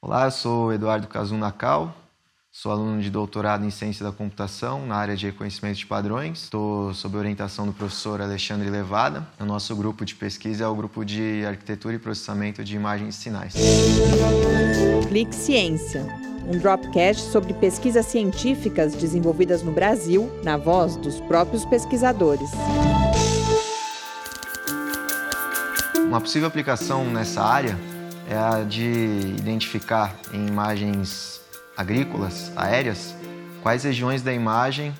Olá, eu sou Eduardo Kazun Nakal, sou aluno de doutorado em Ciência da Computação na área de reconhecimento de padrões. Estou sob orientação do professor Alexandre Levada. O nosso grupo de pesquisa é o grupo de Arquitetura e Processamento de Imagens e Sinais. Clique Ciência, um dropcast sobre pesquisas científicas desenvolvidas no Brasil, na voz dos próprios pesquisadores. Uma possível aplicação nessa área é a de identificar em imagens agrícolas, aéreas, quais regiões da imagem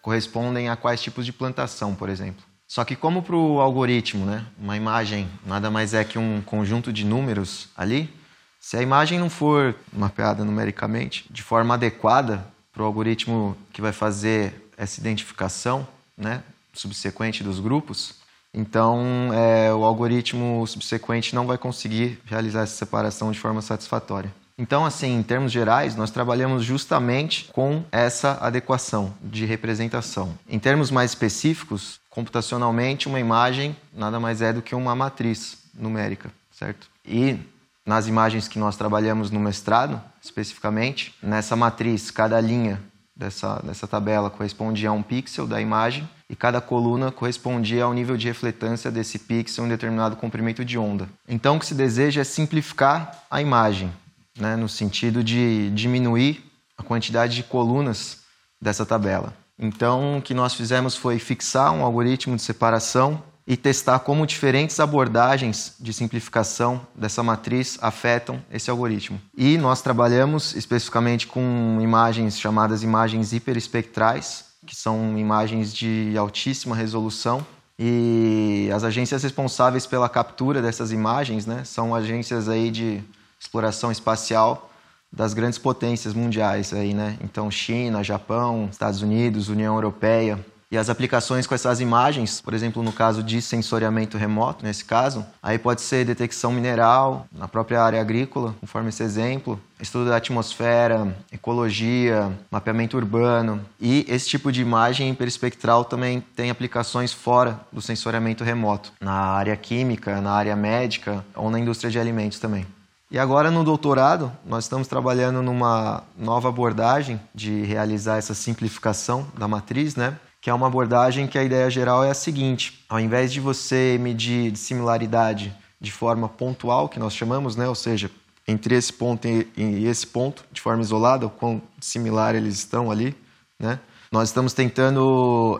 correspondem a quais tipos de plantação, por exemplo. Só que como para o algoritmo, né, uma imagem nada mais é que um conjunto de números ali, se a imagem não for mapeada numericamente de forma adequada para o algoritmo que vai fazer essa identificação né, subsequente dos grupos, então, é, o algoritmo subsequente não vai conseguir realizar essa separação de forma satisfatória. Então, assim, em termos gerais, nós trabalhamos justamente com essa adequação de representação. Em termos mais específicos, computacionalmente, uma imagem nada mais é do que uma matriz numérica, certo? E nas imagens que nós trabalhamos no mestrado, especificamente, nessa matriz, cada linha dessa, dessa tabela correspondia a um pixel da imagem e cada coluna correspondia ao nível de refletância desse pixel em determinado comprimento de onda. Então, o que se deseja é simplificar a imagem, né, no sentido de diminuir a quantidade de colunas dessa tabela. Então, o que nós fizemos foi fixar um algoritmo de separação e testar como diferentes abordagens de simplificação dessa matriz afetam esse algoritmo. E nós trabalhamos especificamente com imagens chamadas imagens hiperespectrais, que são imagens de altíssima resolução. E as agências responsáveis pela captura dessas imagens né, são agências aí de exploração espacial das grandes potências mundiais aí, né? Então China, Japão, Estados Unidos, União Europeia, e as aplicações com essas imagens, por exemplo, no caso de sensoriamento remoto, nesse caso, aí pode ser detecção mineral, na própria área agrícola, conforme esse exemplo, estudo da atmosfera, ecologia, mapeamento urbano. E esse tipo de imagem hiperespectral também tem aplicações fora do sensoriamento remoto, na área química, na área médica ou na indústria de alimentos também. E agora no doutorado, nós estamos trabalhando numa nova abordagem de realizar essa simplificação da matriz, né? Que é uma abordagem que a ideia geral é a seguinte: ao invés de você medir similaridade de forma pontual, que nós chamamos, né, ou seja, entre esse ponto e esse ponto, de forma isolada, o quão similar eles estão ali, né? Nós estamos tentando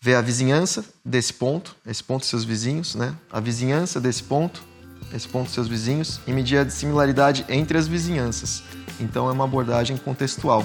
ver a vizinhança desse ponto, esse ponto e seus vizinhos, né? A vizinhança desse ponto, esse ponto e seus vizinhos, e medir a similaridade entre as vizinhanças. Então é uma abordagem contextual.